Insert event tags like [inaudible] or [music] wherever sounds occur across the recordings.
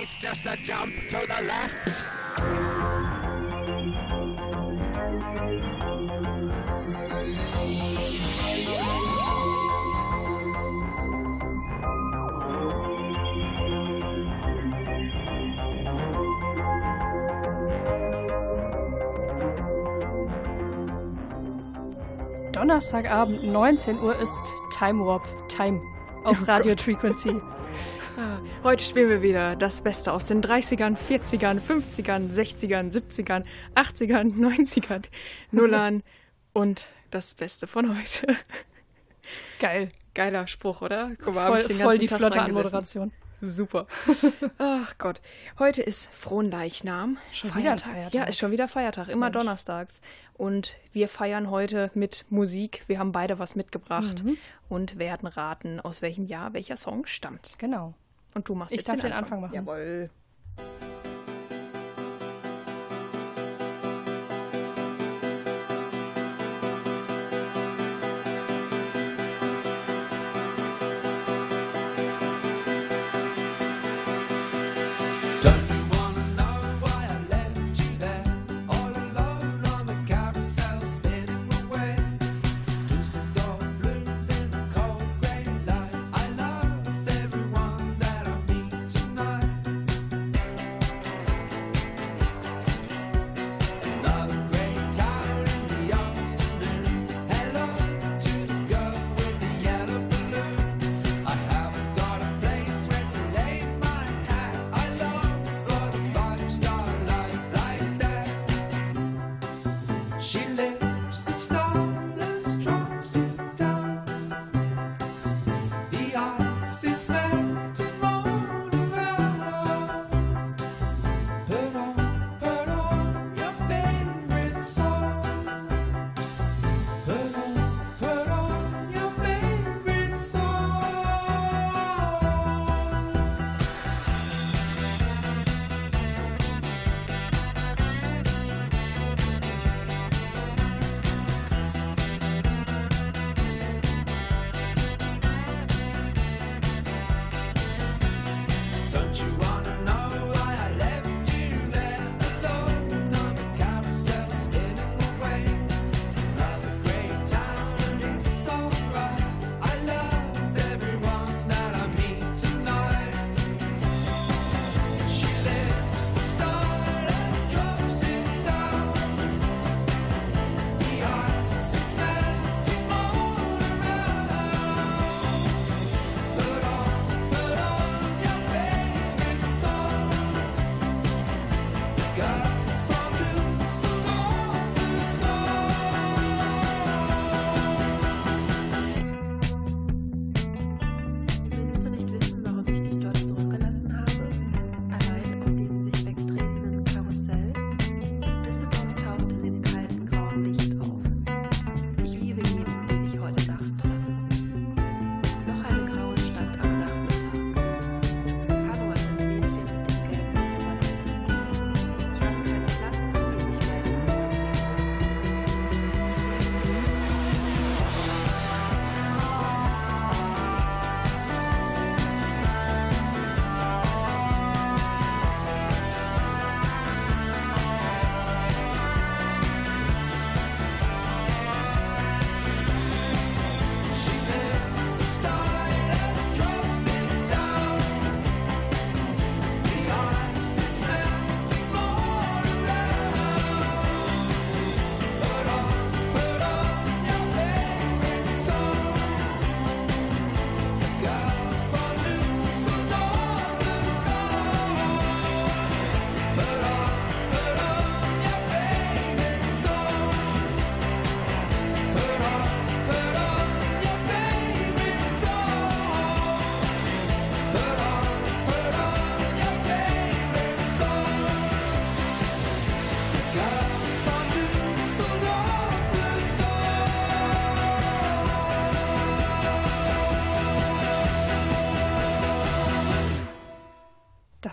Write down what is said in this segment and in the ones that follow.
It's just a jump to the left. Donnerstagabend 19 Uhr ist Time Warp Time oh auf Radio Frequency. [laughs] Heute spielen wir wieder das Beste aus den 30ern, 40ern, 50ern, 60ern, 70ern, 80ern, 90ern, Nullern und das Beste von heute. [laughs] Geil. Geiler Spruch, oder? Guck mal, voll, voll die Tag flotte Anmoderation. Super. [laughs] Ach Gott. Heute ist Fronleichnam. Schon Feiertag. wieder Feiertag. Ja, ist schon wieder Feiertag. Immer Mensch. donnerstags. Und wir feiern heute mit Musik. Wir haben beide was mitgebracht mhm. und werden raten, aus welchem Jahr welcher Song stammt. Genau. Und du machst ich jetzt darf den Anfang, Anfang machen. Jawohl.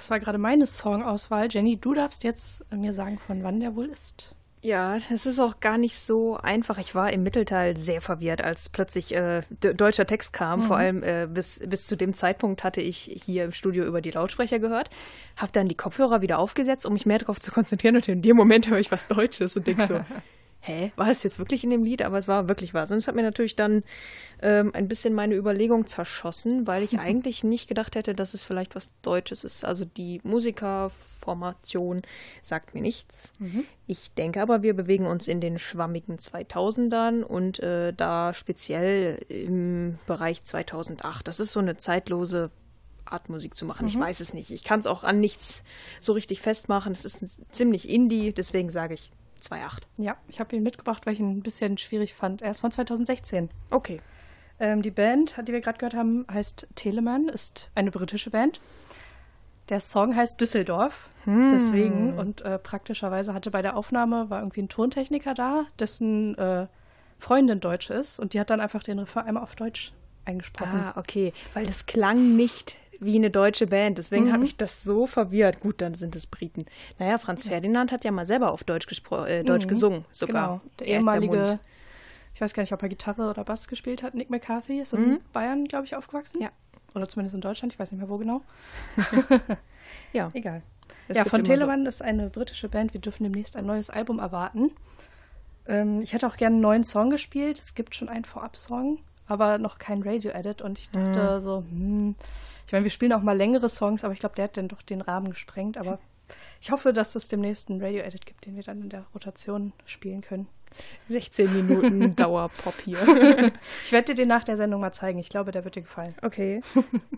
das war gerade meine Songauswahl. Jenny, du darfst jetzt äh, mir sagen, von wann der wohl ist. Ja, es ist auch gar nicht so einfach. Ich war im Mittelteil sehr verwirrt, als plötzlich äh, deutscher Text kam. Mhm. Vor allem äh, bis, bis zu dem Zeitpunkt hatte ich hier im Studio über die Lautsprecher gehört, habe dann die Kopfhörer wieder aufgesetzt, um mich mehr darauf zu konzentrieren. Und in dem Moment höre ich was Deutsches und denke so, [laughs] hä, war es jetzt wirklich in dem Lied? Aber es war wirklich was. Und es hat mir natürlich dann ähm, ein bisschen meine Überlegung zerschossen, weil ich [laughs] eigentlich nicht gedacht hätte, dass es vielleicht was Deutsches ist. Also die Musikerformation sagt mir nichts. Ich denke aber, wir bewegen uns in den schwammigen 2000ern und äh, da speziell im Bereich 2008. Das ist so eine zeitlose Art Musik zu machen. Ich weiß es nicht. Ich kann es auch an nichts so richtig festmachen. Es ist ziemlich indie, deswegen sage ich 2.8. Ja, ich habe ihn mitgebracht, weil ich ihn ein bisschen schwierig fand. Er ist von 2016. Okay. Ähm, die Band, die wir gerade gehört haben, heißt Telemann, ist eine britische Band. Der Song heißt Düsseldorf, deswegen. Und äh, praktischerweise hatte bei der Aufnahme, war irgendwie ein Tontechniker da, dessen äh, Freundin Deutsch ist. Und die hat dann einfach den Refrain einmal auf Deutsch eingesprochen. Ah, okay. Weil das klang nicht wie eine deutsche Band. Deswegen hat mich das so verwirrt. Gut, dann sind es Briten. Naja, Franz Ferdinand hat ja mal selber auf Deutsch, gespro äh, Deutsch gesungen. Sogar. Genau, der Er- ehemalige, ich weiß gar nicht, ob er Gitarre oder Bass gespielt hat, Nick McCarthy, ist in Bayern, glaube ich, aufgewachsen. Ja. Oder zumindest in Deutschland, ich weiß nicht mehr wo genau. [laughs] Ja. Egal. Es ja, von immer so- Telemann ist eine britische Band. Wir dürfen demnächst ein neues Album erwarten. Ähm, ich hätte auch gerne einen neuen Song gespielt. Es gibt schon einen Vorab-Song, aber noch kein Radio-Edit. Und ich dachte so, hm, ich meine, wir spielen auch mal längere Songs, aber ich glaube, der hat dann doch den Rahmen gesprengt. Aber ich hoffe, dass es demnächst einen Radio-Edit gibt, den wir dann in der Rotation spielen können. 16 Minuten [laughs] Dauerpop hier. [laughs] Ich werde dir den nach der Sendung mal zeigen. Ich glaube, der wird dir gefallen. Okay.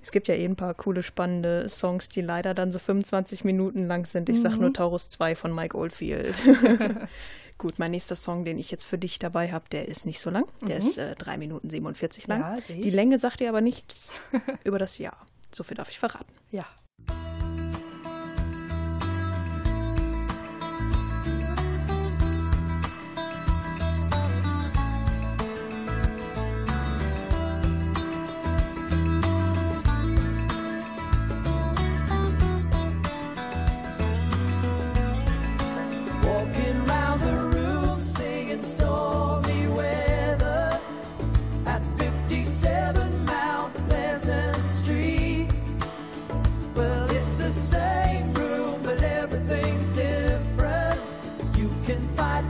Es gibt ja eh ein paar coole, spannende Songs, die leider dann so 25 Minuten lang sind. Ich sag nur Taurus 2 von Mike Oldfield. [laughs] Gut, mein nächster Song, den ich jetzt für dich dabei habe, der ist nicht so lang. Der ist äh, 3 Minuten 47 lang. Ja. Die Länge sagt dir aber nichts über das Jahr. So viel darf ich verraten. Ja.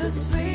The sleep,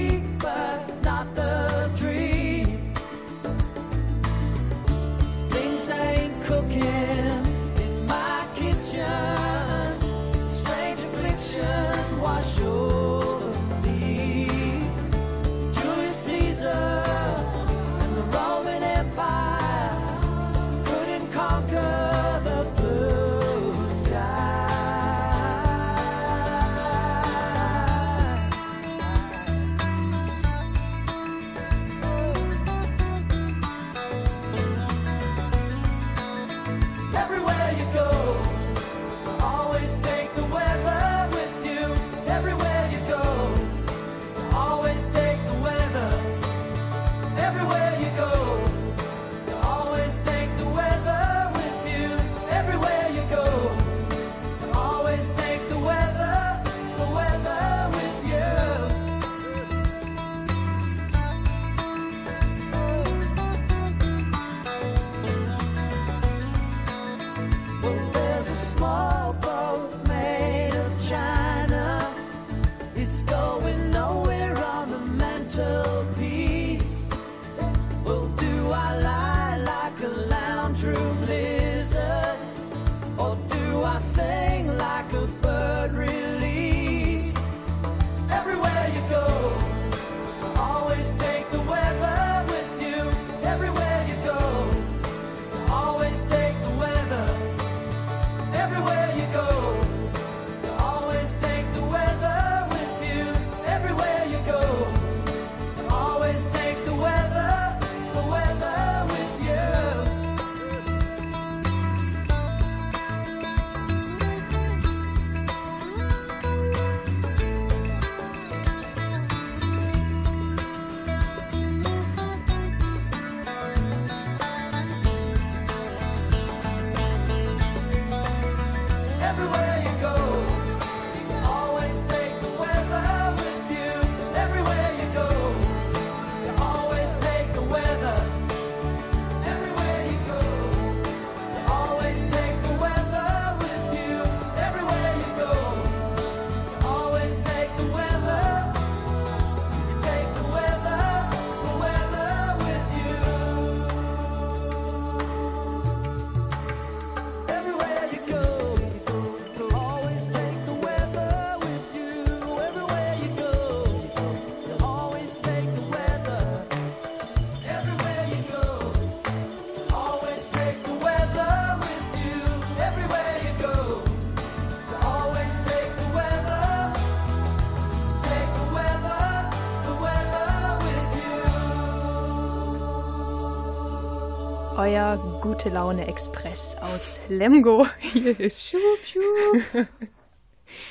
Gute Laune Express aus Lemgo. Hier [laughs] ist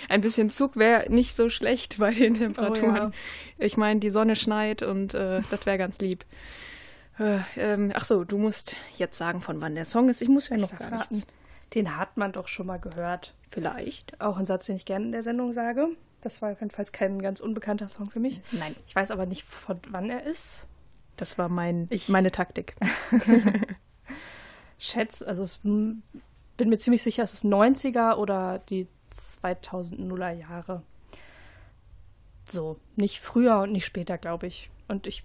Ein bisschen Zug wäre nicht so schlecht bei den Temperaturen. Oh ja. Ich meine, die Sonne schneit und äh, das wäre ganz lieb. Äh, ähm, ach so, du musst jetzt sagen, von wann der Song ist. Ich muss ja noch darf gar nichts. Den hat man doch schon mal gehört. Vielleicht. Auch ein Satz, den ich gerne in der Sendung sage. Das war jedenfalls kein ganz unbekannter Song für mich. Nein, Ich weiß aber nicht, von wann er ist. das war mein, Ich- meine Taktik. [laughs] Schätze, also es, bin mir ziemlich sicher, es ist 90er oder die 2000er Jahre. So, nicht früher und nicht später, glaube ich. Und ich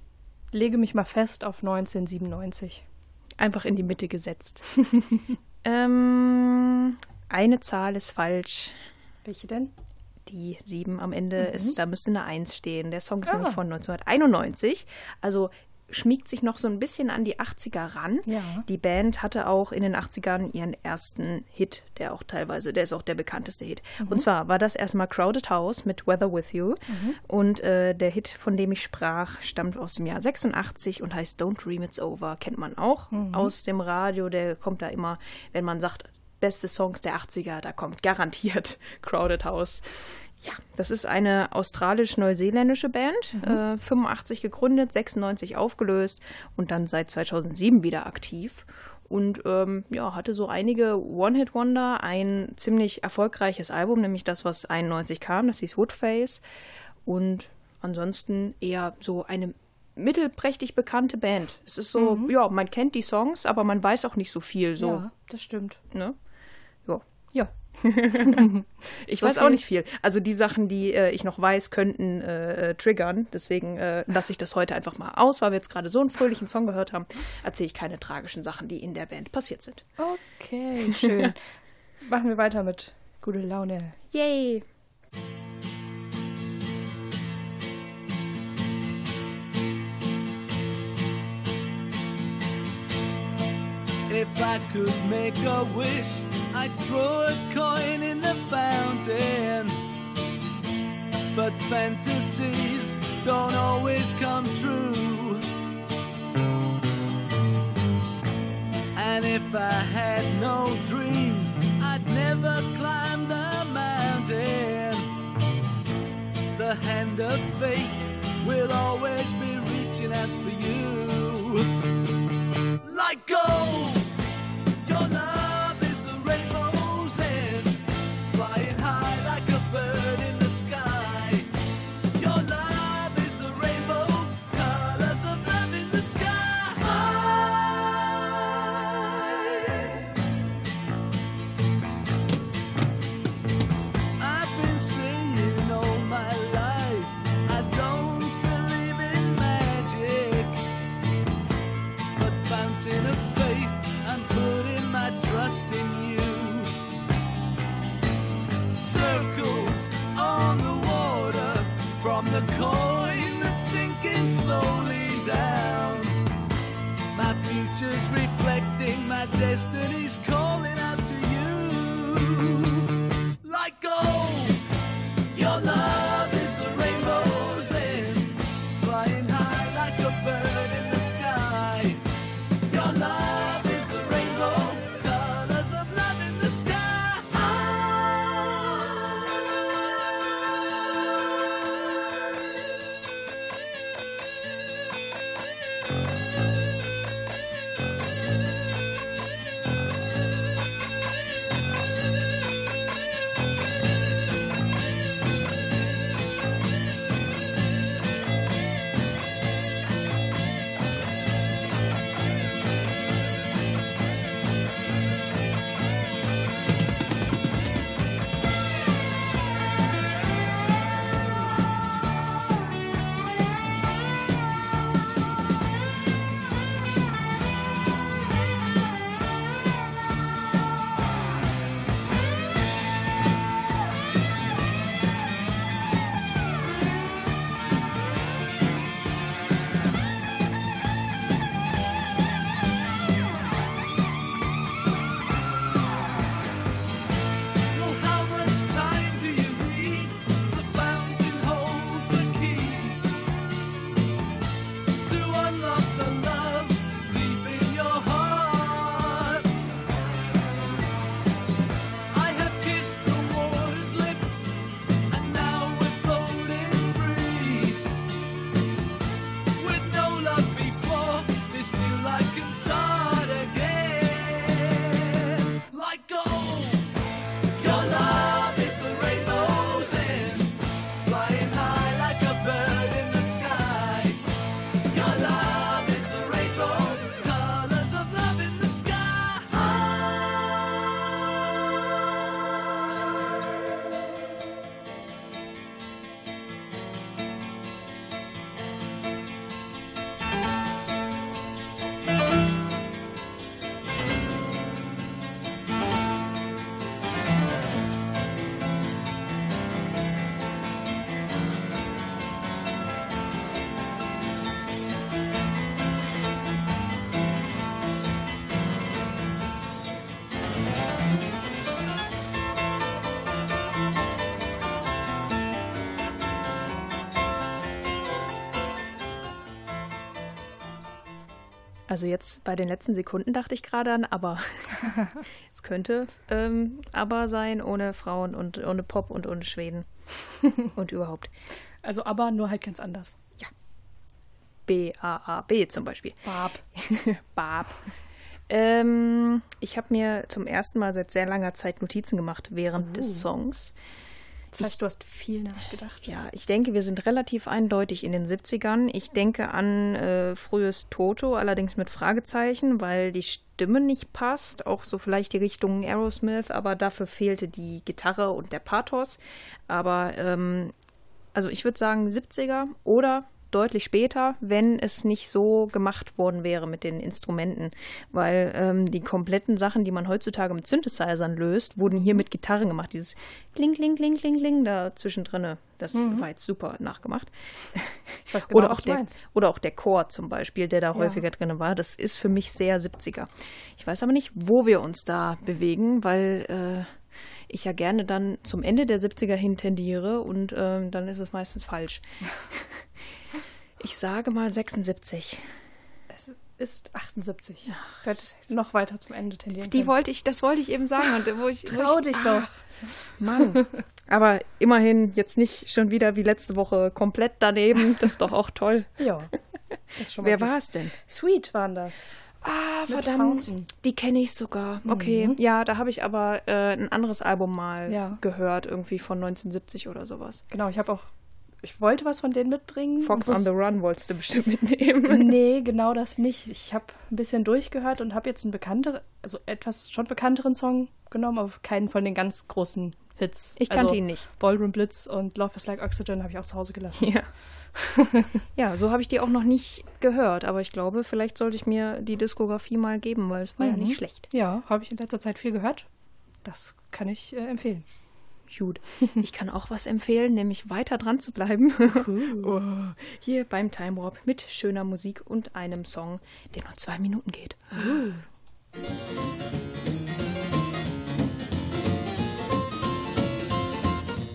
lege mich mal fest auf 1997. Einfach in die Mitte gesetzt. [laughs] ähm, eine Zahl ist falsch. Welche denn? Die 7 am Ende ist, da müsste eine 1 stehen. Der Song ist Ah. nämlich von 1991. Also schmiegt sich noch so ein bisschen an die 80er ran. Ja. Die Band hatte auch in den 80ern ihren ersten Hit, der auch teilweise, der ist auch der bekannteste Hit. Und zwar war das erstmal Crowded House mit Weather With You. Und äh, der Hit, von dem ich sprach, stammt aus dem Jahr 86 und heißt Don't Dream It's Over. Kennt man auch aus dem Radio. Der kommt da immer, wenn man sagt, beste Songs der 80er, da kommt garantiert [laughs] Crowded House. Ja, das ist eine australisch-neuseeländische Band, äh, 85 gegründet, 96 aufgelöst und dann seit 2007 wieder aktiv. Und ähm, ja, hatte so einige One-Hit-Wonder, ein ziemlich erfolgreiches Album, nämlich das, was 91 kam, das hieß Woodface. Und ansonsten eher so eine mittelprächtig bekannte Band. Es ist so, ja, man kennt die Songs, aber man weiß auch nicht so viel. So, Ja, das stimmt. ne? [laughs] Ich So weiß auch nicht viel. Also die Sachen, die äh, ich noch weiß, könnten äh, äh, triggern. Deswegen äh, lasse ich das heute einfach mal aus, weil wir jetzt gerade so einen fröhlichen Song gehört haben. Erzähle ich keine tragischen Sachen, die in der Band passiert sind. Okay, schön. [laughs] Machen wir weiter mit gute Laune. Yay! If I could make a wish, I'd throw a coin in the fountain. But fantasies don't always come true. And if I had no dreams, I'd never climb the mountain. The hand of fate will always be reaching out for you. Like gold, Also jetzt bei den letzten Sekunden dachte ich gerade an aber. [laughs] es könnte ähm, aber sein ohne Frauen und ohne Pop und ohne Schweden. [laughs] und überhaupt. Also aber nur halt ganz anders. B-A-A-B zum Beispiel. Barb. [laughs] Barb. Ähm, ich habe mir zum ersten Mal seit sehr langer Zeit Notizen gemacht während des Songs. Das heißt, du hast viel nachgedacht. Ja, ich denke, wir sind relativ eindeutig in den 70ern. Ich denke an äh, frühes Toto, allerdings mit Fragezeichen, weil die Stimme nicht passt. Auch so vielleicht die Richtung Aerosmith, aber dafür fehlte die Gitarre und der Pathos. Aber ähm, also ich würde sagen 70er oder deutlich später, wenn es nicht so gemacht worden wäre mit den Instrumenten. Weil ähm, die kompletten Sachen, die man heutzutage mit Synthesizern löst, wurden hier mit Gitarren gemacht. Dieses Kling, Kling, Kling, Kling, Kling da zwischendrin. Das war jetzt super nachgemacht. Ich weiß genau, oder, was auch du der, oder auch der Chor zum Beispiel, der da Ja. häufiger drin war. Das ist für mich sehr 70er. Ich weiß aber nicht, wo wir uns da bewegen, weil äh, ich ja gerne dann zum Ende der 70er hin tendiere und ähm, dann ist es meistens falsch. [laughs] Ich sage mal 76. Es ist 78. Du hättest noch weiter zum Ende tendieren Die können. wollte ich, das wollte ich eben sagen. Und wo ich, wo Trau ich, dich ah, doch. Mann. [laughs] Aber immerhin jetzt nicht schon wieder wie letzte Woche komplett daneben. Das ist doch auch toll. [laughs] Ja. Wer war es denn? Sweet waren das. Ah, verdammt. Fountain. Die kenne ich sogar. Okay. Ja, da habe ich aber äh, ein anderes Album mal Ja. gehört, irgendwie von 1970 oder sowas. Genau, ich habe auch. Ich wollte was von denen mitbringen. Fox on the Run wolltest du bestimmt mitnehmen. [laughs] Nee, genau das nicht. Ich habe ein bisschen durchgehört und habe jetzt einen bekannter, also etwas schon bekannteren Song genommen, aber keinen von den ganz großen Hits. Ich kannte also, ihn nicht. Ballroom Blitz und Love is Like Oxygen habe ich auch zu Hause gelassen. Ja. [laughs] ja, so habe ich die auch noch nicht gehört, aber ich glaube, vielleicht sollte ich mir die Diskografie mal geben, weil es war ja Mhm. nicht schlecht. Ja, habe ich in letzter Zeit viel gehört. Das kann ich äh, empfehlen. Gut. Ich kann auch was empfehlen, nämlich weiter dran zu bleiben. [laughs] oh, hier beim Time Warp mit schöner Musik und einem Song, der nur zwei Minuten geht.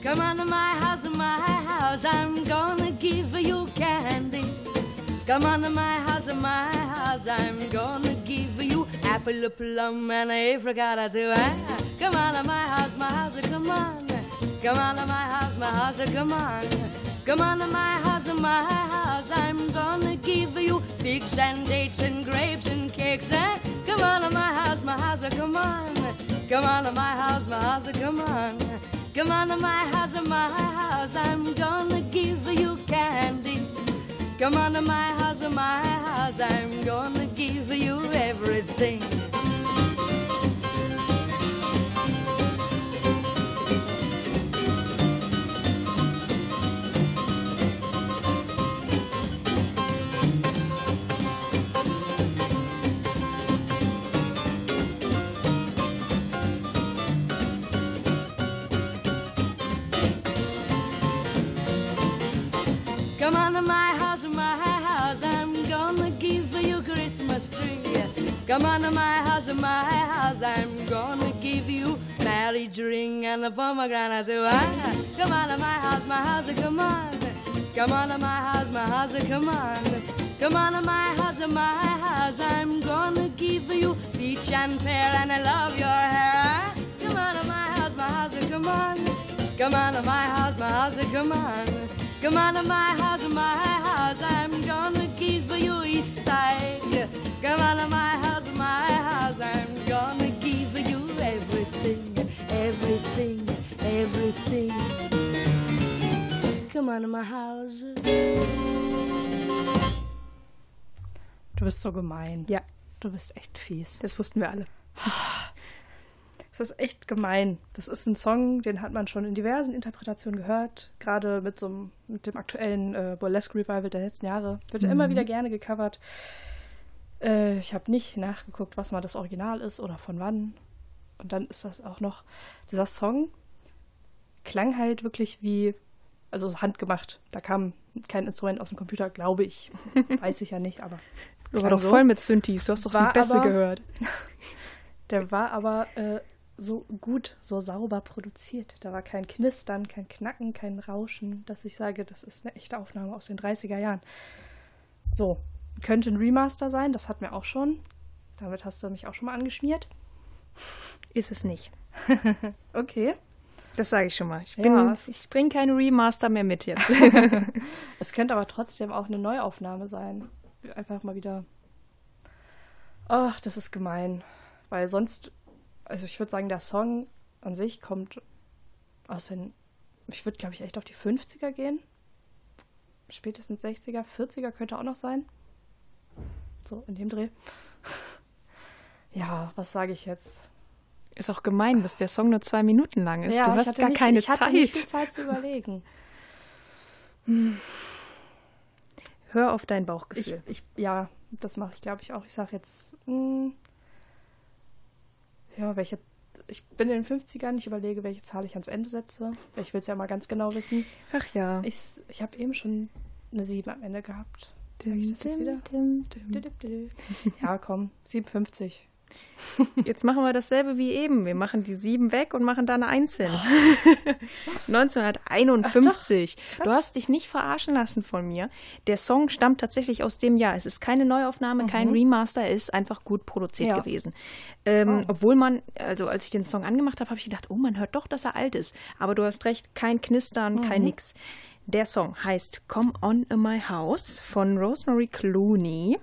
Come on to my house, my house, I'm gonna give you candy. Come on to my house, my house, I'm gonna give you apple, a plum, and a apricot too. Ah, Come on to my house, my house, come on. Come on to my house, my house, come on. Come on to my house, my house, I'm gonna give you figs and dates and grapes and cakes. Ah, Come on to my house, my house, come on. Come on to my house, my house, come on. Come on to my house, my house, I'm gonna give you candy. Come on to my house, my house, I'm gonna give you everything. Come on to my Come on to my house, my house, I'm gonna give you marriage ring and a pomegranate. Ah, Come on to my house, my house, come on. Come on to my house, my house, come on. Come on to my house, my house, I'm gonna give you peach and pear and I love your hair. Ah, Come on to my house, my house, come on. Come on to my house, my house, come on. Come on to my house, my house, I'm gonna give you East egg. Come on to my house, my house, I'm gonna give you everything, everything, everything. Come on to my house. Du bist so gemein. Ja. Du bist echt fies. Das wussten wir alle. [sighs] Das ist echt gemein. Das ist ein Song, den hat man schon in diversen Interpretationen gehört. Gerade mit so einem, mit dem aktuellen äh, Burlesque Revival der letzten Jahre. Wird ja immer wieder gerne gecovert. Äh, ich habe nicht nachgeguckt, was mal das Original ist oder von wann. Und dann ist das auch noch, dieser Song klang halt wirklich wie, also handgemacht. Da kam kein Instrument aus dem Computer, glaube ich. [laughs] Weiß ich ja nicht, aber. Du war doch so. voll mit Synthes. Du hast doch War die Beste aber- gehört. [laughs] Der war aber äh, so gut, so sauber produziert. Da war kein Knistern, kein Knacken, kein Rauschen, dass ich sage, das ist eine echte Aufnahme aus den 30er Jahren. So, könnte ein Remaster sein, das hatten wir auch schon. Damit hast du mich auch schon mal angeschmiert. Ist es nicht. [laughs] Okay. Das sage ich schon mal. Ich, Ja, bin- ich bringe keine Remaster mehr mit jetzt. [laughs] [laughs] Es könnte aber trotzdem auch eine Neuaufnahme sein. Einfach mal wieder. Ach, das ist gemein. Weil sonst, also ich würde sagen, der Song an sich kommt aus den, ich würde glaube ich echt auf die 50er gehen. Spätestens 60er, 40er könnte auch noch sein. So, in dem Dreh. [laughs] Ja, was sage ich jetzt? ist auch gemein, dass der Song nur zwei Minuten lang ist. ja, du ich hast gar nicht, keine ich hatte Zeit. nicht viel Zeit zu überlegen. Hör auf dein Ich, Bauchgefühl. ich, ja, das mache ich, glaube ich, auch. Ich sage jetzt, mh, ja, welche, ich bin in den 50ern, ich überlege, welche Zahl ich ans Ende setze. Ich will es ja mal ganz genau wissen. Ach ja. Ich, ich habe eben schon eine 7 am Ende gehabt. Sag ich das jetzt wieder? Ja, komm, 57. [laughs] Jetzt machen wir dasselbe wie eben. Wir machen die sieben weg und machen da eine Eins hin. 1951. Krass. Du hast dich nicht verarschen lassen von mir. Der Song stammt tatsächlich aus dem Jahr. Es ist keine Neuaufnahme, kein Remaster, er ist einfach gut produziert Ja. gewesen. Ähm, Oh. Obwohl man, also als ich den Song angemacht habe, habe ich gedacht, oh, man hört doch, dass er alt ist. Aber du hast recht, kein Knistern, kein nix. Der Song heißt Come On in My House von Rosemary Clooney.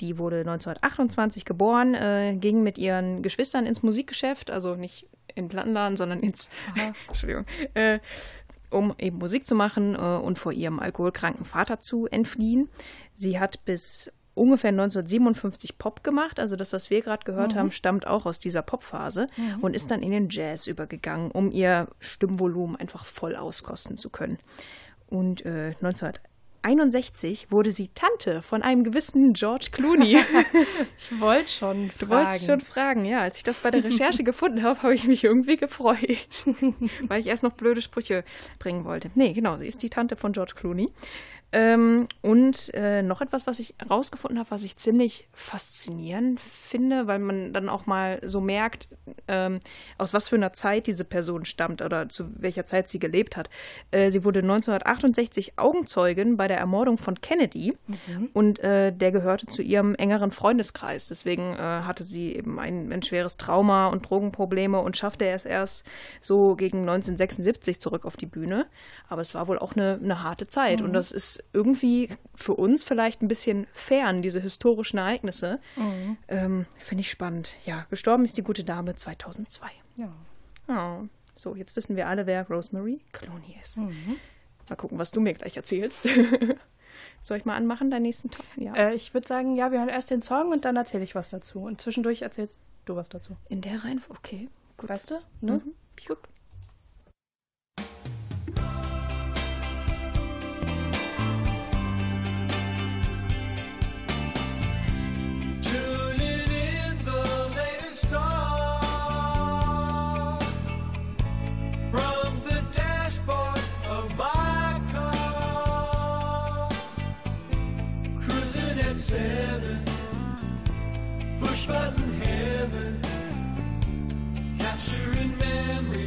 Die wurde 1928 geboren, äh, ging mit ihren Geschwistern ins Musikgeschäft, also nicht in den Plattenladen, sondern ins, [laughs] Entschuldigung, äh, um eben Musik zu machen äh, und vor ihrem alkoholkranken Vater zu entfliehen. Sie hat bis ungefähr 1957 Pop gemacht, also das, was wir gerade gehört haben, stammt auch aus dieser Popphase und ist dann in den Jazz übergegangen, um ihr Stimmvolumen einfach voll auskosten zu können. Und äh, 1961 wurde sie Tante von einem gewissen George Clooney. [laughs] Ich wollte schon Du wolltest schon fragen, ja. Als ich das bei der Recherche gefunden habe, habe ich mich irgendwie gefreut, [laughs] weil ich erst noch blöde Sprüche bringen wollte. Nee, genau, sie ist die Tante von George Clooney. Ähm, und äh, noch etwas, was ich rausgefunden habe, was ich ziemlich faszinierend finde, weil man dann auch mal so merkt, ähm, aus was für einer Zeit diese Person stammt oder zu welcher Zeit sie gelebt hat. Äh, sie wurde 1968 Augenzeugin bei der Ermordung von Kennedy und äh, der gehörte zu ihrem engeren Freundeskreis. Deswegen äh, hatte sie eben ein, ein schweres Trauma und Drogenprobleme und schaffte es erst so gegen 1976 zurück auf die Bühne. Aber es war wohl auch eine, eine harte Zeit und das ist irgendwie für uns vielleicht ein bisschen fern, diese historischen Ereignisse. Ähm, Finde ich spannend. Ja, gestorben ist die gute Dame 2002. Ja. Oh. So, jetzt wissen wir alle, wer Rosemary Clooney ist. Mal gucken, was du mir gleich erzählst. [laughs] Soll ich mal anmachen, deinen nächsten Top? Ja. Äh, ich würde sagen, ja, wir hören erst den Song und dann erzähle ich was dazu. Und zwischendurch erzählst du was dazu. In der Reihenfolge, okay. Weißt du? Ne? Gut. Seven, push button heaven, capturing memories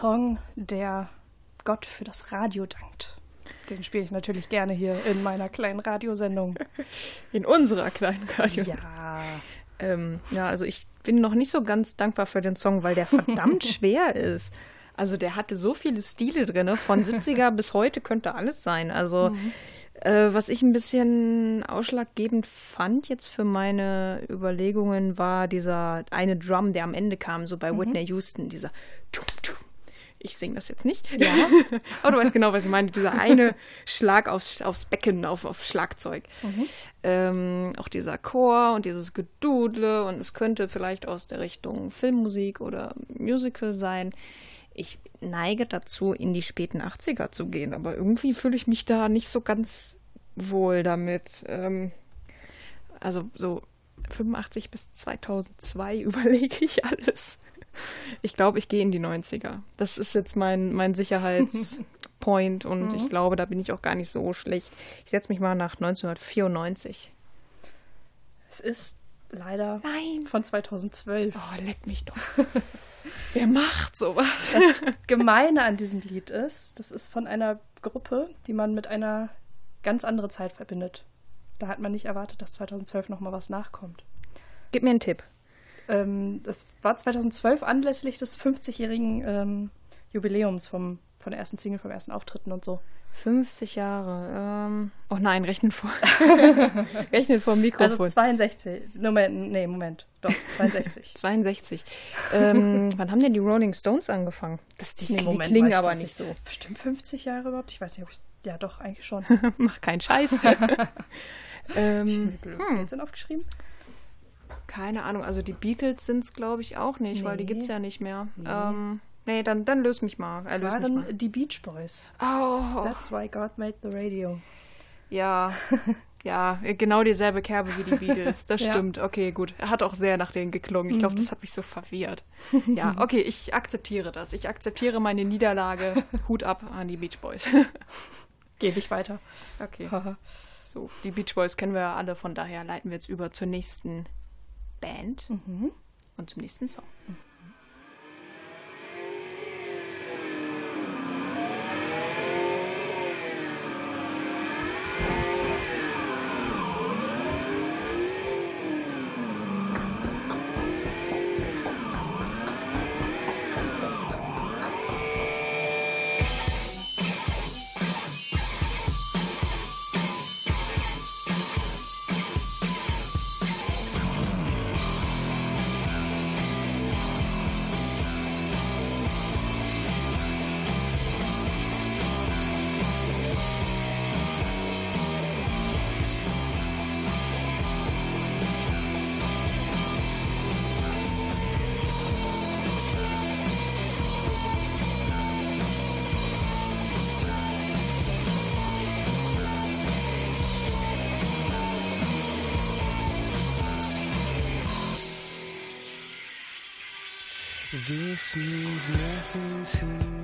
Song, der Gott für das Radio dankt. Den spiele ich natürlich gerne hier in meiner kleinen Radiosendung. [laughs] In unserer kleinen Radio. Ja. Ähm, ja, also ich bin noch nicht so ganz dankbar für den Song, weil der verdammt [laughs] schwer ist. Also der hatte so viele Stile drin, von 70er [laughs] bis heute könnte alles sein. Also äh, was ich ein bisschen ausschlaggebend fand jetzt für meine Überlegungen war dieser eine Drum, der am Ende kam, so bei Whitney Houston, dieser Tum, Tum. Ich singe das jetzt nicht. Ja. [laughs] Aber du weißt genau, was ich meine. Dieser eine Schlag aufs, aufs Becken, auf, auf Schlagzeug. Ähm, auch dieser Chor und dieses Gedudle und es könnte vielleicht aus der Richtung Filmmusik oder Musical sein. Ich neige dazu, in die späten 80er zu gehen, aber irgendwie fühle ich mich da nicht so ganz wohl damit. Ähm, also so 85 bis 2002 [laughs] überlege ich alles. Ich glaube, ich gehe in die 90er. Das ist jetzt mein, mein Sicherheitspoint und [laughs] ich glaube, da bin ich auch gar nicht so schlecht. Ich setze mich mal nach 1994. Es ist leider Nein. von 2012. Oh, leck mich doch. [laughs] Wer macht sowas? Das Gemeine an diesem Lied ist, das ist von einer Gruppe, die man mit einer ganz anderen Zeit verbindet. Da hat man nicht erwartet, dass 2012 nochmal was nachkommt. Gib mir einen Tipp. Ähm, das war 2012 anlässlich des 50-jährigen ähm, Jubiläums vom, von der ersten Single, vom ersten Auftritten und so. 50 Jahre. Ähm, oh nein, rechnen vor. [laughs] rechnen vor dem Also Mikrofon. 62. Moment, nee, Moment. Doch, 62. 62. [laughs] ähm, [laughs] wann haben denn die Rolling Stones angefangen? Das, die, Nee, die Moment, klingen weiß ich aber nicht so. Bestimmt 50 Jahre überhaupt? Ich weiß nicht, ob ich. Ja, doch, eigentlich schon. Mach keinen Scheiß. ähm, Hm. Jetzt sind aufgeschrieben? Keine Ahnung, also die Beatles sind es, glaube ich, auch nicht, weil die Nee. gibt es ja nicht mehr. Nee, ähm, nee dann, dann löse mich mal. Äh, Es waren mal. die Beach Boys. Oh, That's why God made the radio. ja. [laughs] Ja, genau dieselbe Kerbe wie die Beatles. [laughs] Das Ja. stimmt. Okay, gut. Hat auch sehr nach denen geklungen. Ich glaube, das hat mich so verwirrt. Ja, [laughs] okay, ich akzeptiere das. Ich akzeptiere meine Niederlage. Hut ab an die Beach Boys. Gebe ich weiter. Okay. So, die Beach Boys kennen wir ja alle, von daher leiten wir jetzt über zur nächsten Band und zum nächsten Song. This means nothing to me,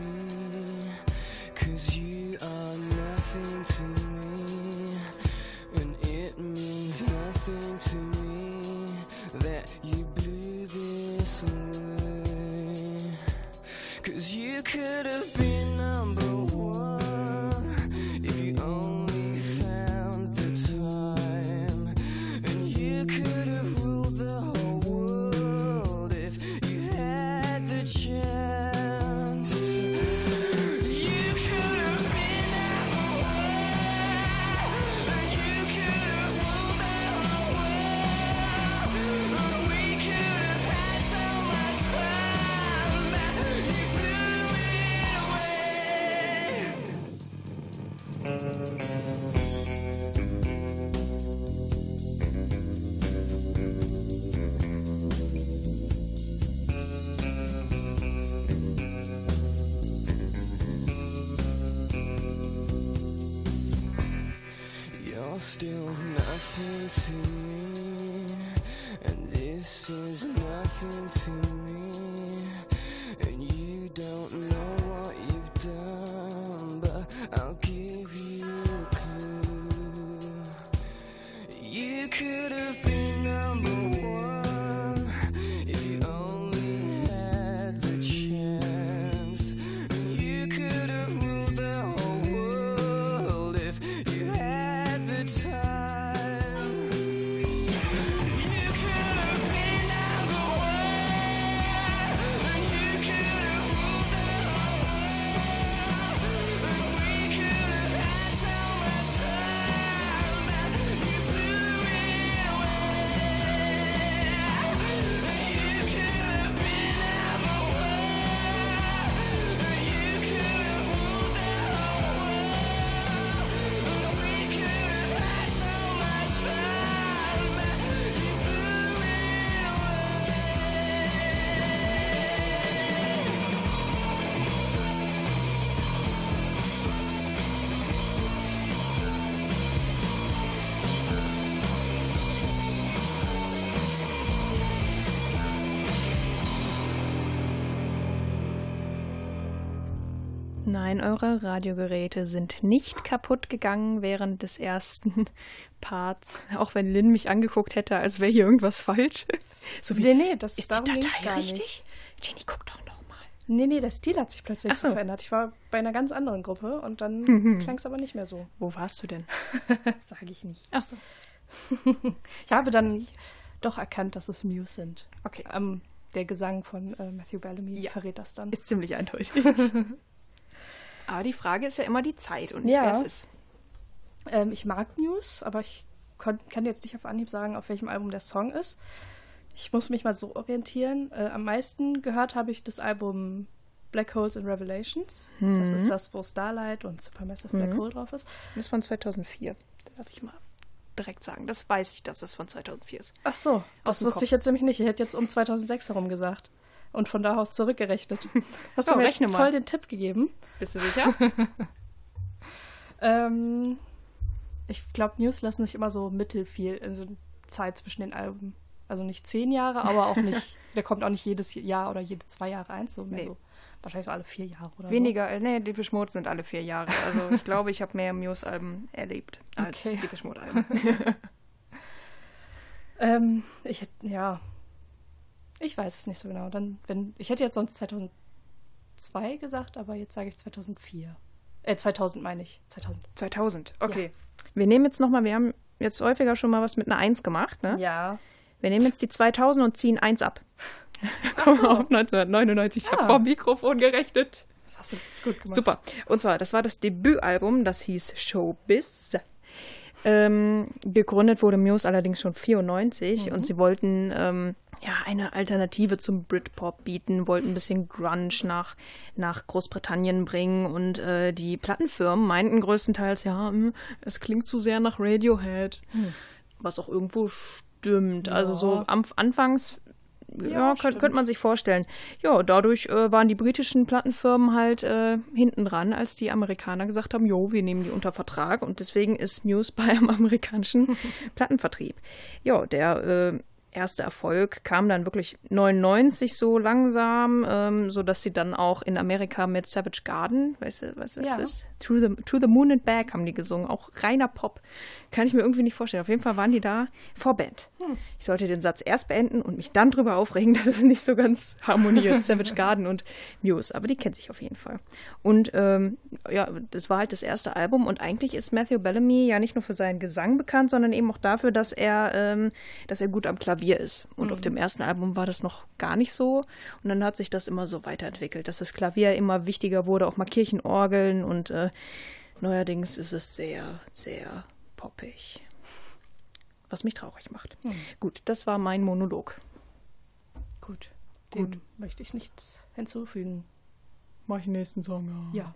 Nein, eure Radiogeräte sind nicht kaputt gegangen während des ersten [laughs] Parts. Auch wenn Lynn mich angeguckt hätte, als wäre hier irgendwas falsch. [laughs] So wie, Nee, nee, das ist die Datei gar richtig? nicht. Jenny, guck doch nochmal. Nee, nee, der Stil hat sich plötzlich so. verändert. Ich war bei einer ganz anderen Gruppe und dann klang es aber nicht mehr so. Wo warst du denn? [laughs] Sage ich nicht. Ach so. Ich habe dann doch erkannt, dass es Muse sind. Okay. Ähm, der Gesang von äh, Matthew Bellamy Ja. verrät das dann. Ist ziemlich eindeutig. Aber die Frage ist ja immer die Zeit und nicht, Ja. wer es ist. Ähm, ich mag Muse, aber ich kann jetzt nicht auf Anhieb sagen, auf welchem Album der Song ist. Ich muss mich mal so orientieren. Äh, am meisten gehört habe ich das Album Black Holes and Revelations. Das ist das, wo Starlight und Supermassive Black Hole drauf ist. Das ist von 2004. Darf ich mal direkt sagen. Das weiß ich, dass es von 2004 ist. Ach so, das wusste Kopf. ich jetzt nämlich nicht. Ich hätte jetzt um 2006 herum gesagt. Und von da aus zurückgerechnet. [laughs] Hast Ja, du mir jetzt mal. voll den Tipp gegeben. Bist du sicher? [laughs] Ähm, ich glaube, News lassen sich immer so mittelfiel, also Zeit zwischen den Alben. Also nicht zehn Jahre, aber auch nicht, [laughs] der kommt auch nicht jedes Jahr oder jede zwei Jahre eins, so mehr Nee. so. Wahrscheinlich so alle vier Jahre oder Weniger, äh, nee, die Mode sind alle vier Jahre. Also ich glaube, ich habe mehr Muse-Alben erlebt als Okay. die Mode-Alben. so. Ähm, ich hätte, ja. Ich weiß es nicht so genau. Dann, wenn, ich hätte jetzt sonst 2002 gesagt, aber jetzt sage ich 2004. Äh, 2000 meine ich. 2000. 2000, okay. Wir nehmen jetzt nochmal, wir haben jetzt häufiger schon mal was mit einer 1 gemacht, ne? Ja. Wir nehmen jetzt die 2000 und ziehen 1 ab. Kommen wir auf 1999. Ich habe Ja. vor Mikrofon gerechnet. Das hast du gut gemacht. Super. Und zwar, das war das Debütalbum, das hieß Showbiz. Ähm, gegründet wurde Muse allerdings schon 94 und sie wollten ähm, ja eine Alternative zum Britpop bieten, wollten ein bisschen Grunge nach, nach Großbritannien bringen und äh, die Plattenfirmen meinten größtenteils, ja, hm, es klingt zu sehr nach Radiohead, was auch irgendwo stimmt. Also so am, anfangs ja, könnte könnt man sich vorstellen. Ja, dadurch äh, waren die britischen Plattenfirmen halt äh, hinten dran, als die Amerikaner gesagt haben, jo, wir nehmen die unter Vertrag und deswegen ist Muse [laughs] bei einem amerikanischen [laughs] Plattenvertrieb. Ja, der äh, erste Erfolg kam dann wirklich 99 so langsam, ähm, so dass sie dann auch in Amerika mit Savage Garden, weißt du, weißt du, was Ja. das ist? To the, to the Moon and Back haben die gesungen, auch reiner Pop. Kann ich mir irgendwie nicht vorstellen. Auf jeden Fall waren die da Vorband. Ich sollte den Satz erst beenden und mich dann drüber aufregen, [laughs] dass es nicht so ganz harmoniert. [laughs] Savage Garden und Muse, aber die kennt sich auf jeden Fall. Und ähm, ja, das war halt das erste Album und eigentlich ist Matthew Bellamy ja nicht nur für seinen Gesang bekannt, sondern eben auch dafür, dass er, ähm, dass er gut am Klavier ist. Und auf dem ersten Album war das noch gar nicht so. Und dann hat sich das immer so weiterentwickelt, dass das Klavier immer wichtiger wurde, auch mal Kirchenorgeln und äh, neuerdings ist es sehr, sehr poppig. Was mich traurig macht. Gut, das war mein Monolog. Gut. Dem möchte ich nichts hinzufügen. Mach ich den nächsten Song, Ja. We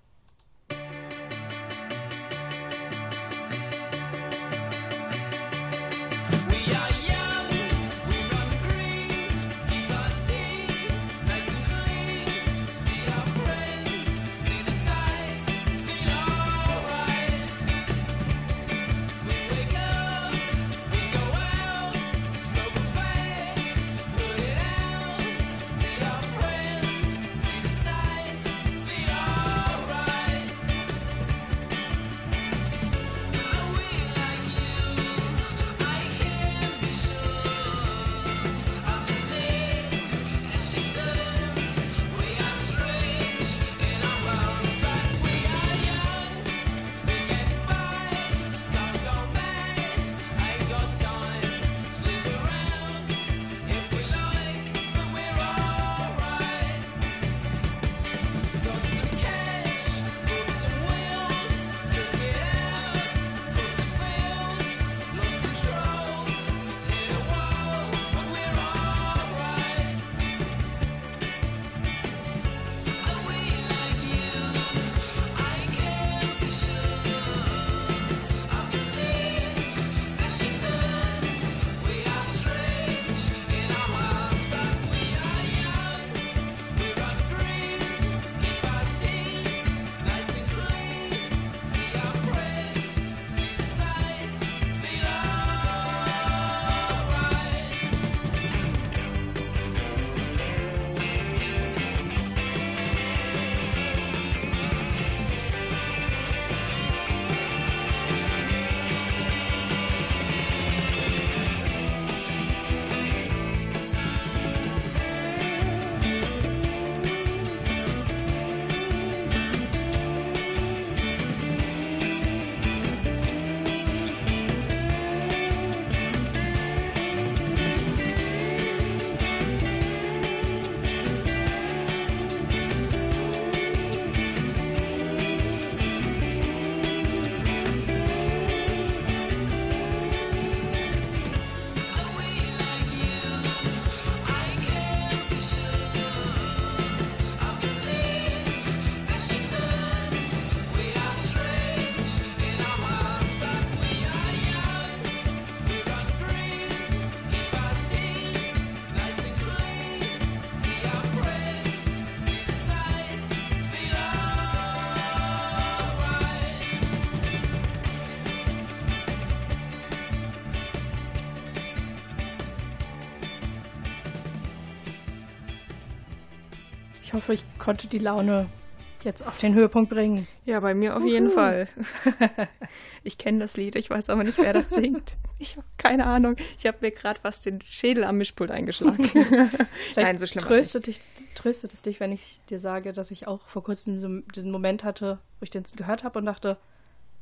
Ich hoffe, ich konnte die Laune jetzt auf den Höhepunkt bringen. Ja, bei mir auf jeden Fall. [laughs] ich kenne das Lied, ich weiß aber nicht, wer das [laughs] singt. Ich habe keine Ahnung. Ich habe mir gerade was den Schädel am Mischpult eingeschlagen. [laughs] Vielleicht Nein, so schlimm tröstet, dich, tröstet es dich, wenn ich dir sage, dass ich auch vor kurzem diesen, diesen Moment hatte, wo ich den gehört habe und dachte,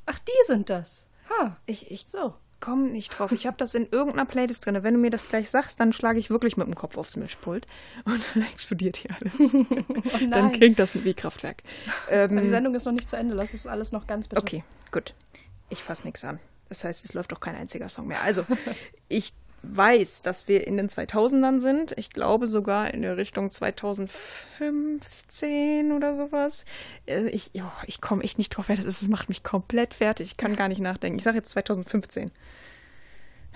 ach, die sind das. Ha, Ich, ich so. Komme nicht drauf. Ich habe das in irgendeiner Playlist drin. Wenn du mir das gleich sagst, dann schlage ich wirklich mit dem Kopf aufs Mischpult und dann [laughs] explodiert hier alles. [laughs] Oh dann klingt das wie Kraftwerk. Ähm, Die Sendung ist noch nicht zu Ende. Lass es alles noch ganz bitte. Okay, gut. Ich fasse nichts an. Das heißt, es läuft doch kein einziger Song mehr. Also, [laughs] ich weiß, dass wir in den 2000ern sind. Ich glaube sogar in der Richtung 2015 oder sowas. Äh, Ich, jo, ich komme echt nicht drauf, wer das ist. Es macht mich komplett fertig. Ich kann gar nicht nachdenken. Ich sage jetzt 2015.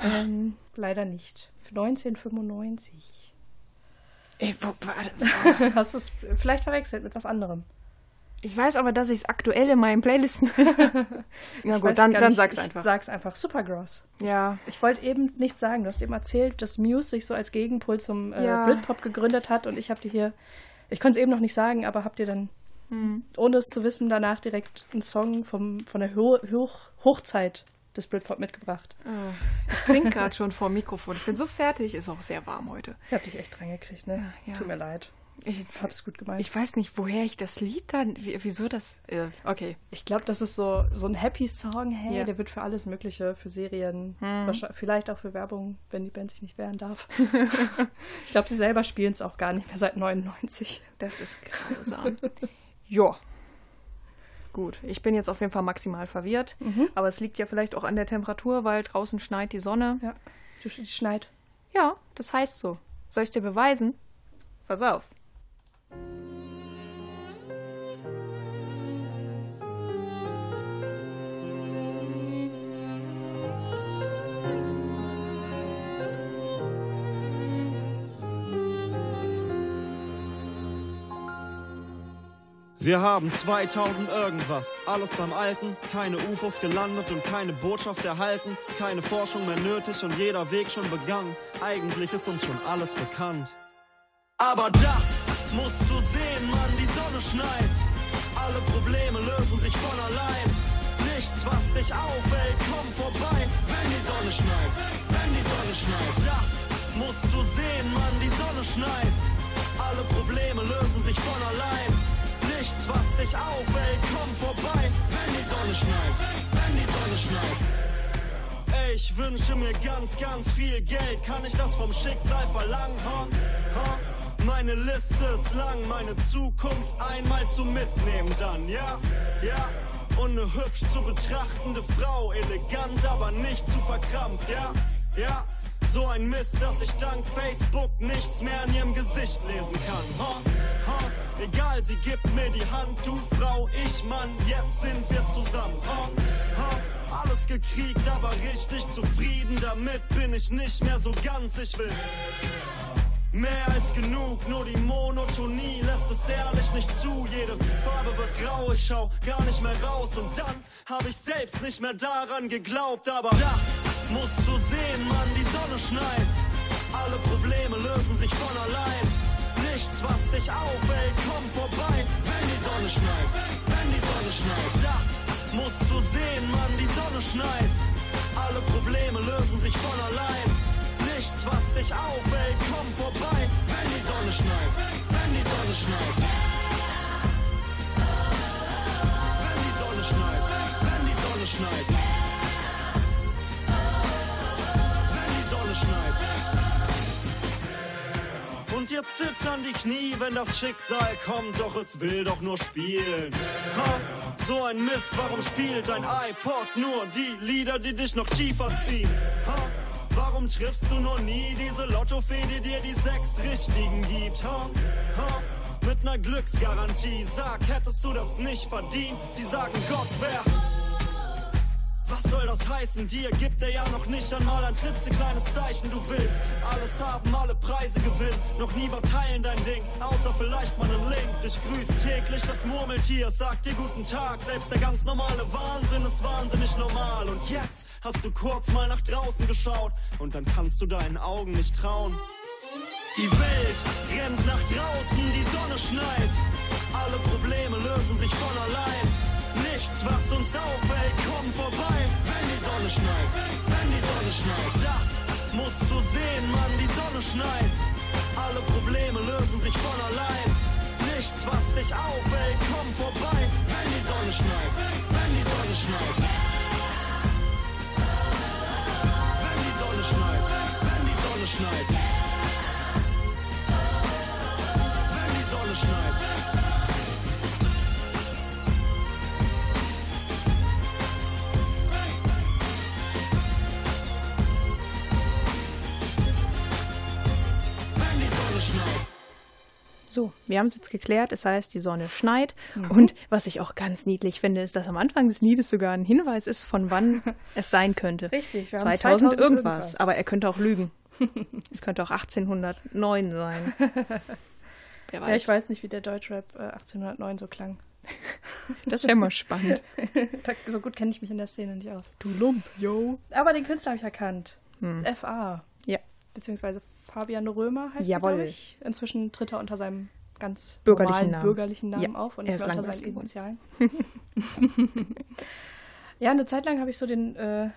Ähm, leider nicht. 1995. Ey, wo, warte. [laughs] Hast du es vielleicht verwechselt mit was anderem? Ich weiß aber, dass ich es aktuell in meinen Playlisten. [laughs] ja, Ich gut, dann, dann nicht. sag's ich einfach. Sag's einfach. Supergross. Ja. Ich wollte eben nichts sagen. Du hast eben erzählt, dass Muse sich so als Gegenpol zum äh, Ja. Britpop gegründet hat und ich habe dir hier, ich konnte es eben noch nicht sagen, aber hab dir dann, Hm. ohne es zu wissen, danach direkt einen Song vom, von der Ho Hoch Hochzeit des Britpop mitgebracht. Oh, ich trinke [laughs] gerade schon vor dem Mikrofon. Ich bin so fertig. Ist auch sehr warm heute. Ich hab dich echt dran gekriegt, ne? Ja, ja. Tut mir leid. Ich, Hab's gut gemeint. ich weiß nicht, woher ich das Lied dann, wie, wieso das. Okay. Ich glaube, das ist so, so ein Happy Song, hey, Ja. der wird für alles Mögliche, für Serien, wahrscheinlich, vielleicht auch für Werbung, wenn die Band sich nicht wehren darf. [laughs] ich glaube, sie selber spielen es auch gar nicht mehr seit 99. Das ist grausam. ja. Gut, ich bin jetzt auf jeden Fall maximal verwirrt. Aber es liegt ja vielleicht auch an der Temperatur, weil draußen schneit die Sonne. Ja, sch- schneit. Ja, das heißt so. Soll ich dir beweisen? Pass auf. Wir haben 2000 irgendwas, alles beim Alten, keine UFOs gelandet und keine Botschaft erhalten, keine Forschung mehr nötig und jeder Weg schon begangen. Eigentlich ist uns schon alles bekannt. Aber das musst du sehen, Mann, die Sonne schneit. Alle Probleme lösen sich von allein. Nichts, was dich aufhält, komm vorbei, wenn die Sonne schneit. Wenn die Sonne schneit, das musst du sehen, Mann, die Sonne schneit. Alle Probleme lösen sich von allein. Nichts, was dich aufhält, komm vorbei, wenn die Sonne schneit. Wenn die Sonne schneit. Ey, ich wünsche mir ganz, ganz viel Geld. Kann ich das vom Schicksal verlangen? Ha? Ha? Meine Liste ist lang, meine Zukunft einmal zum Mitnehmen dann, ja? Ja? Und eine hübsch zu betrachtende Frau, elegant, aber nicht zu verkrampft, ja? Ja? So ein Mist, dass ich dank Facebook nichts mehr an ihrem Gesicht lesen kann. Ha? Ha? Egal, sie gibt mir die Hand, du Frau, ich Mann, jetzt sind wir zusammen. Ha? Ha? Alles gekriegt, aber richtig zufrieden damit bin ich nicht mehr so ganz. Ich will Mehr als genug, nur die Monotonie lässt es ehrlich nicht zu. Jede Farbe wird grau, ich schau gar nicht mehr raus. Und dann hab ich selbst nicht mehr daran geglaubt. Aber das musst du sehen, Mann, die Sonne schneit. Alle Probleme lösen sich von allein. Nichts, was dich aufhält, komm vorbei, wenn die Sonne schneit. Wenn die Sonne schneit, das musst du sehen, Mann, die Sonne schneit. Alle Probleme lösen sich von allein. Nichts, was dich aufhält, komm vorbei, wenn die Sonne schneit. Wenn die Sonne schneit. Wenn die Sonne schneit. Wenn die Sonne schneit. Wenn die Sonne schneit. Und dir zittern die Knie, wenn das Schicksal kommt, doch es will doch nur spielen. Ha, so ein Mist, warum spielt dein iPod nur die Lieder, die dich noch tiefer ziehen? Ha, warum triffst du nur nie diese Lottofee, die dir die sechs Richtigen gibt? Ha, ha, mit ner Glücksgarantie, sag, hättest du das nicht verdient? Sie sagen, Gott, wer... Was soll das heißen? Dir gibt er ja noch nicht einmal ein klitzekleines Zeichen. Du willst alles haben, alle Preise gewinnen. Noch nie war teilen dein Ding, außer vielleicht mal einen Link. Dich grüßt täglich das Murmeltier, sagt dir guten Tag. Selbst der ganz normale Wahnsinn ist wahnsinnig normal. Und jetzt hast du kurz mal nach draußen geschaut und dann kannst du deinen Augen nicht trauen. Die Welt rennt nach draußen, die Sonne schneit. Alle Probleme lösen sich von allein. Nichts, was uns auffällt, kommt vorbei, wenn die Sonne schneit. Wenn die Sonne schneit, das musst du sehen, Mann, die Sonne schneit. Alle Probleme lösen sich von allein. Nichts, was dich auffällt, kommt vorbei, wenn die Sonne schneit. Wenn die Sonne schneit. Wenn die Sonne schneit. Wenn die Sonne schneit. So, wir haben es jetzt geklärt. Es heißt, die Sonne schneit. Und was ich auch ganz niedlich finde, ist, dass am Anfang des Liedes sogar ein Hinweis ist, von wann [laughs] es sein könnte. Richtig, wir haben 2000, 2000 irgendwas. irgendwas. Aber er könnte auch lügen. [laughs] es könnte auch 1809 sein. [laughs] Weiß. Ja, ich weiß nicht, wie der Deutschrap äh, 1809 so klang. Das wäre mal spannend. So gut kenne ich mich in der Szene nicht aus. Du Lump, yo. Aber den Künstler habe ich erkannt. Hm. FA. Ja. Beziehungsweise Fabian Römer heißt Jawohl. er, ich. Inzwischen tritt er unter seinem ganz Bürgerlichen normalen Namen. bürgerlichen Namen Ja, auf und er nicht unter seinen. Initialen. ja, eine Zeit lang habe ich so den äh,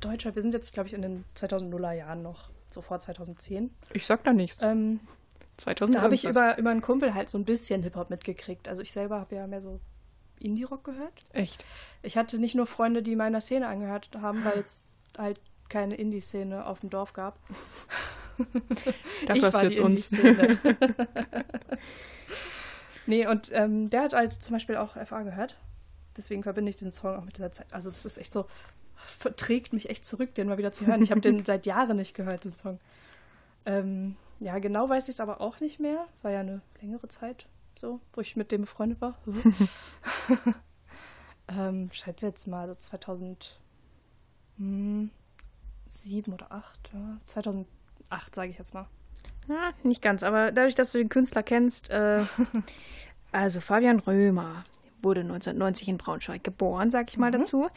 Deutscher, wir sind jetzt, glaube ich, in den 2000er Jahren noch, so vor 2010. Ich sag da nichts. Ähm, 2000 da habe ich über, über einen Kumpel halt so ein bisschen Hip-Hop mitgekriegt. Also ich selber habe ja mehr so Indie-Rock gehört. Echt. Ich hatte nicht nur Freunde, die meiner Szene angehört haben, weil es halt keine Indie-Szene auf dem Dorf gab. [laughs] Dafür ich hast war du jetzt uns. [laughs] Nee, und ähm, der hat halt zum Beispiel auch FA gehört. Deswegen verbinde ich diesen Song auch mit dieser Zeit. Also das ist echt so, das verträgt mich echt zurück, den mal wieder zu hören. Ich habe den [laughs] seit Jahren nicht gehört, den Song. Ähm, ja, genau weiß ich es aber auch nicht mehr. War ja eine längere Zeit so, wo ich mit dem befreundet war. ähm, schätze jetzt mal so 2007 oder 8, ja. 2008 sage ich jetzt mal. Ja, nicht ganz, aber dadurch, dass du den Künstler kennst, äh, [laughs] also Fabian Römer wurde 1990 in Braunschweig geboren, sag ich mal Mhm. dazu.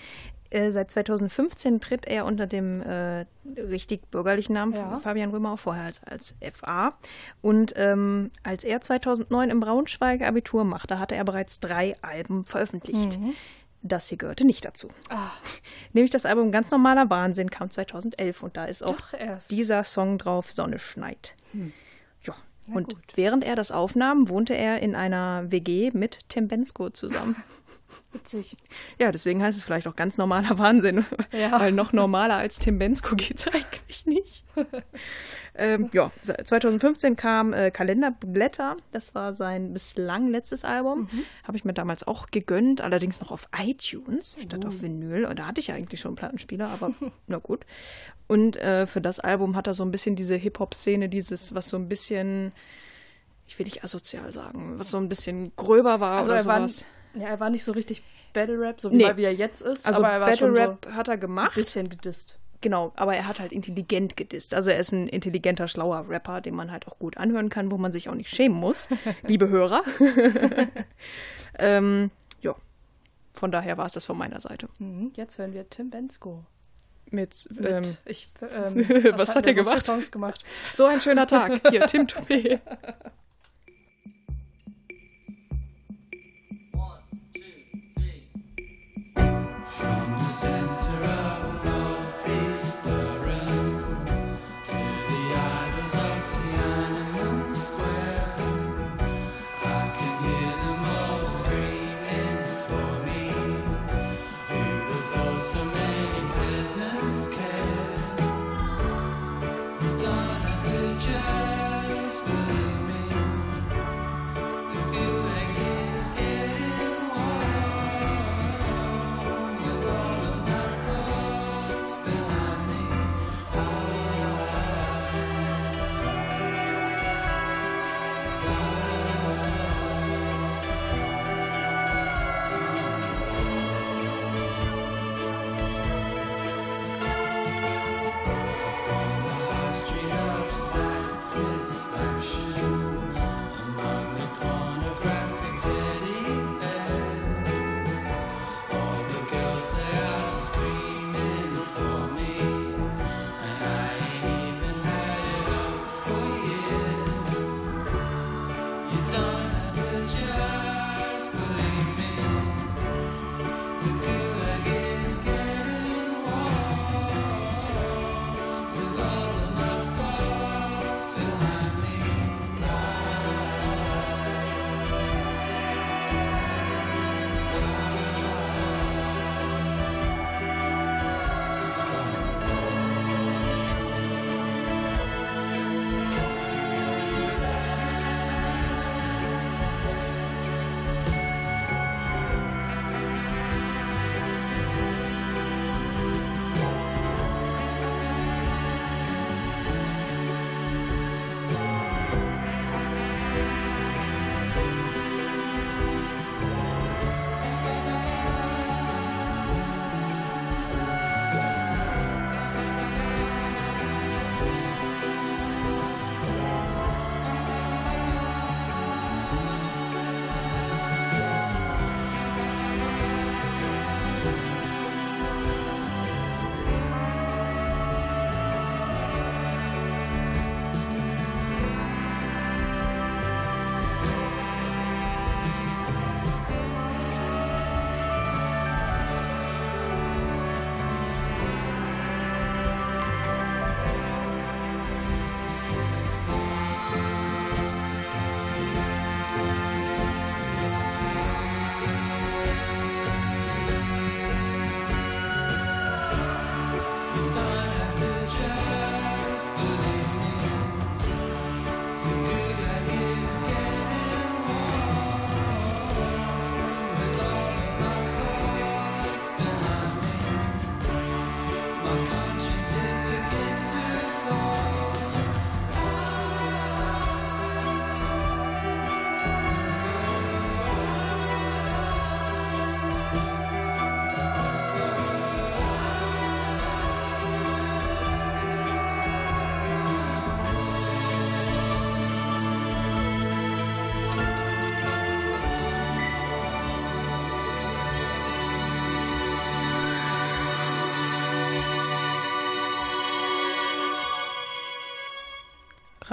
Äh, seit 2015 tritt er unter dem äh, richtig bürgerlichen Namen Ja. Fabian Römer auf, vorher als, als FA. Und ähm, als er 2009 im Braunschweig Abitur machte, hatte er bereits drei Alben veröffentlicht. Das hier gehörte nicht dazu. Ah, Nämlich das Album Ganz normaler Wahnsinn kam 2011 und da ist auch dieser Song drauf, Sonne schneit. Ja. Na Und gut. während er das aufnahm, wohnte er in einer WG mit Tim Bensko zusammen. [laughs] Witzig. ja, deswegen heißt es vielleicht auch ganz normaler Wahnsinn. Ja. Weil noch normaler als Tim Bensko geht es [laughs] eigentlich nicht. [laughs] ähm, ja, 2015 kam äh, Kalenderblätter. Das war sein bislang letztes Album. Mhm. Habe ich mir damals auch gegönnt, allerdings noch auf iTunes statt auf Vinyl. Und da hatte ich ja eigentlich schon einen Plattenspieler, aber [laughs] na gut. Und äh, für das Album hat er so ein bisschen diese Hip-Hop-Szene, dieses, was so ein bisschen, ich will nicht asozial sagen, was so ein bisschen gröber war Also oder er war, sowas. ja, er war nicht so richtig Battle Rap, so wie, Nee. er- wie er jetzt ist. Also aber er war Battle Rap so hat er ein gemacht. bisschen gedisst. Genau, aber er hat halt intelligent gedisst. Also er ist ein intelligenter, schlauer Rapper, den man halt auch gut anhören kann, wo man sich auch nicht schämen muss, [laughs] liebe Hörer. [laughs] ähm, ja, von daher war es das von meiner Seite. Mhm. Jetzt hören wir Tim Bensko. Mit, Mit, ähm, ich, [laughs] ähm, was hat er gemacht? Songs gemacht? so ein schöner Tag. Hier, Tim Toupé. From the center of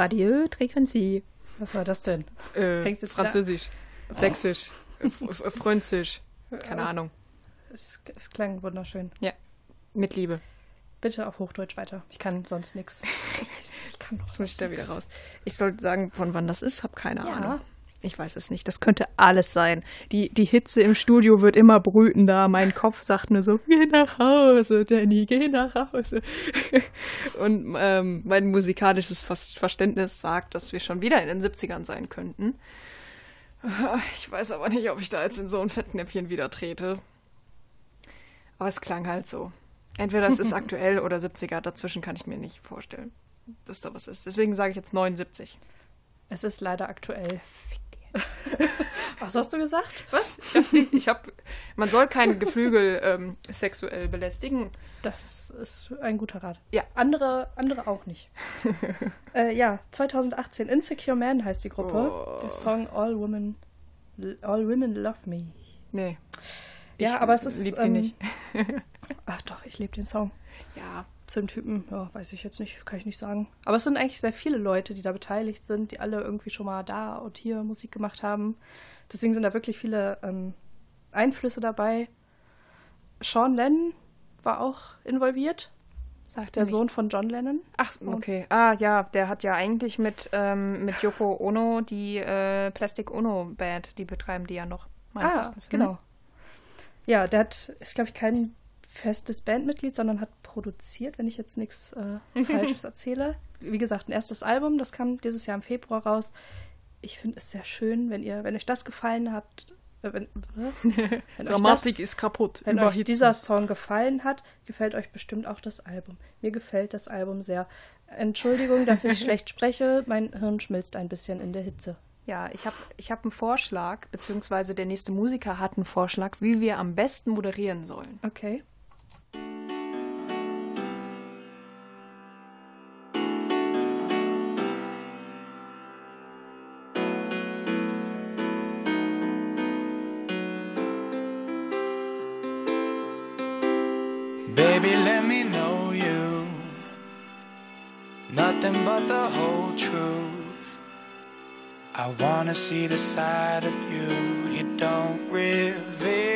Radio Frequency. Was war das denn? Äh, Fängt's jetzt Französisch, Sächsisch, F- F- Frönzisch. Keine Ahnung. Es, es klang wunderschön. Mit Liebe. Bitte auf Hochdeutsch weiter. Ich kann sonst nichts. [laughs] Ich kann noch Jetzt muss ich da wieder raus. Ich sollte sagen, von wann das ist, habe keine Ja. Ahnung. Ich weiß es nicht. Das könnte alles sein. Die, die Hitze im Studio wird immer brütender. Mein Kopf sagt nur so, geh nach Hause, Danny, geh nach Hause. [laughs] Und ähm, mein musikalisches Ver- Verständnis sagt, dass wir schon wieder in den 70ern sein könnten. [laughs] Ich weiß aber nicht, ob ich da jetzt in so ein Fettnäpfchen wieder trete. Aber es klang halt so. Entweder es ist [laughs] aktuell oder 70er. Dazwischen kann ich mir nicht vorstellen, dass da was ist. Deswegen sage ich jetzt 79. Es ist leider aktuell. Was hast du gesagt? Was? Ich hab, nicht- ich hab, man soll keine Geflügel ähm, sexuell belästigen. Das ist ein guter Rat. Ja. Andere, andere auch nicht. [laughs] äh, ja, 2018. Insecure Man heißt die Gruppe. Oh. Der Song All Women, All Women Love Me. Nee. Ja, aber es ist. lieb ähm, nicht. [laughs] Ach doch, ich liebe den Song. Ja. Zum Typen, ja, weiß ich jetzt nicht, kann ich nicht sagen. Aber es sind eigentlich sehr viele Leute, die da beteiligt sind, die alle irgendwie schon mal da und hier Musik gemacht haben. Deswegen sind da wirklich viele ähm, Einflüsse dabei. Sean Lennon war auch involviert, Sagt der Sohn von John Lennon. Ach, okay. Ah, ja, der hat ja eigentlich mit, ähm, mit Yoko Ono die äh, Plastic Ono Band, die betreiben die ja noch. meines Ah, Erachtens. genau. Ja, der hat, ist, glaube ich, kein festes Bandmitglied, sondern hat produziert, wenn ich jetzt nichts äh, [laughs] Falsches erzähle. Wie gesagt, ein erstes Album, das kam dieses Jahr im Februar raus. Ich finde es sehr schön, wenn ihr, wenn euch das gefallen hat, äh, wenn, äh, [laughs] wenn euch Grammatik das, ist kaputt. wenn euch Überhitzen. dieser Song gefallen hat, gefällt euch bestimmt auch das Album. Mir gefällt das Album sehr. Entschuldigung, dass ich [laughs] schlecht spreche, mein Hirn schmilzt ein bisschen in der Hitze. Ja, ich habe ich hab einen Vorschlag, beziehungsweise der nächste Musiker hat einen Vorschlag, wie wir am besten moderieren sollen. Okay. Baby, let me know you. Nothing but the whole truth. I wanna see the side of you you don't reveal.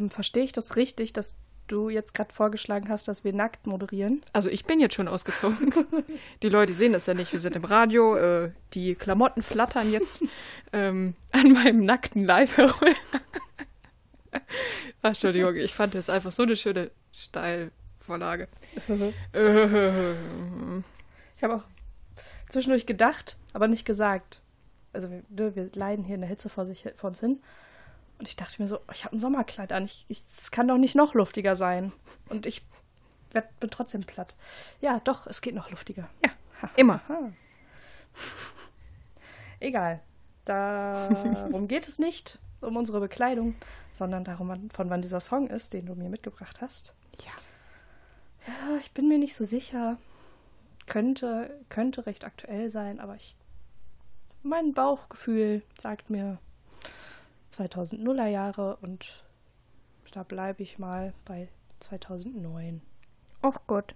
Ähm, Verstehe ich das richtig, dass du jetzt gerade vorgeschlagen hast, dass wir nackt moderieren? Also ich bin jetzt schon ausgezogen. [laughs] Die Leute sehen das ja nicht. Wir sind im Radio. Äh, die Klamotten flattern jetzt [laughs] ähm, an meinem nackten Leib herum. Entschuldigung, ich fand das einfach so eine schöne Steilvorlage. [laughs] Ich habe auch zwischendurch gedacht, aber nicht gesagt. Also wir, ne, wir leiden hier in der Hitze vor, sich, vor uns hin. Und ich dachte mir so, ich habe ein Sommerkleid an. Es kann doch nicht noch luftiger sein. Und ich werd, bin trotzdem platt. Ja, doch, es geht noch luftiger. Ja, immer. Aha. Egal. Darum [laughs] geht es nicht, um unsere Bekleidung, sondern darum, von wann dieser Song ist, den du mir mitgebracht hast. Ja. Ja, ich bin mir nicht so sicher. Könnte, könnte recht aktuell sein, aber ich. Mein Bauchgefühl sagt mir 2000er Jahre und da bleibe ich mal bei 2009. Ach Gott.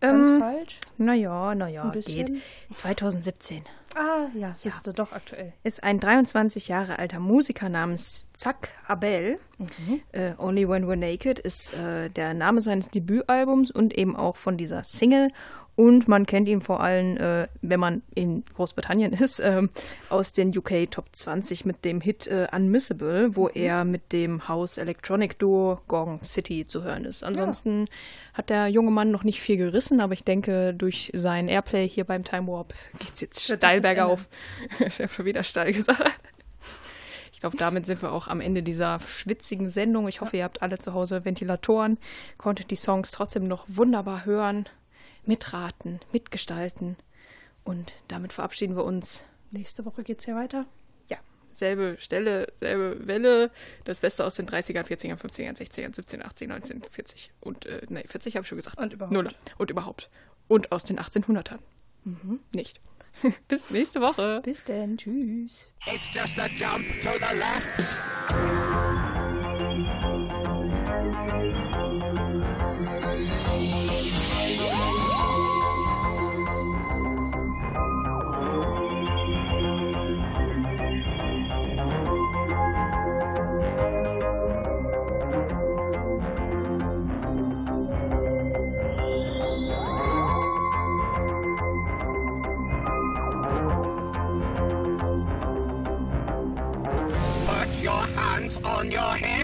Ganz Ähm, falsch? naja, naja, geht. bisschen. 2017 Ah, ja, siehste, doch aktuell. ist ein 23 Jahre alter Musiker namens Zack Abel. Äh, Only When We're Naked ist äh, der Name seines Debütalbums und eben auch von dieser Single. Und man kennt ihn vor allem, äh, wenn man in Großbritannien [laughs] ist, ähm, aus den UK Top 20 mit dem Hit äh, Unmissable, wo er mit dem House Electronic Duo Gong City zu hören ist. Ansonsten hat der junge Mann noch nicht viel gerissen, aber ich denke, durch sein Airplay hier beim Time Warp geht's jetzt Wird sich steil bergauf. Ich habe schon wieder steil gesagt. Ich glaube, damit sind wir auch am Ende dieser schwitzigen Sendung. Ich hoffe, ihr habt alle zu Hause Ventilatoren, konntet die Songs trotzdem noch wunderbar hören, mitraten, mitgestalten. Und damit verabschieden wir uns. Nächste Woche geht's ja weiter. Ja, selbe Stelle, selbe Welle. Das Beste aus den 30ern, 40ern, 50ern, 60ern, 17, 18, 19, 40 und, äh, nee, 40 habe ich schon gesagt. Und überhaupt. Nuller. Und überhaupt. Und aus den 1800ern. Nicht. [laughs] Bis nächste Woche. Bis denn. Tschüss. It's just a jump to the left. On your hips.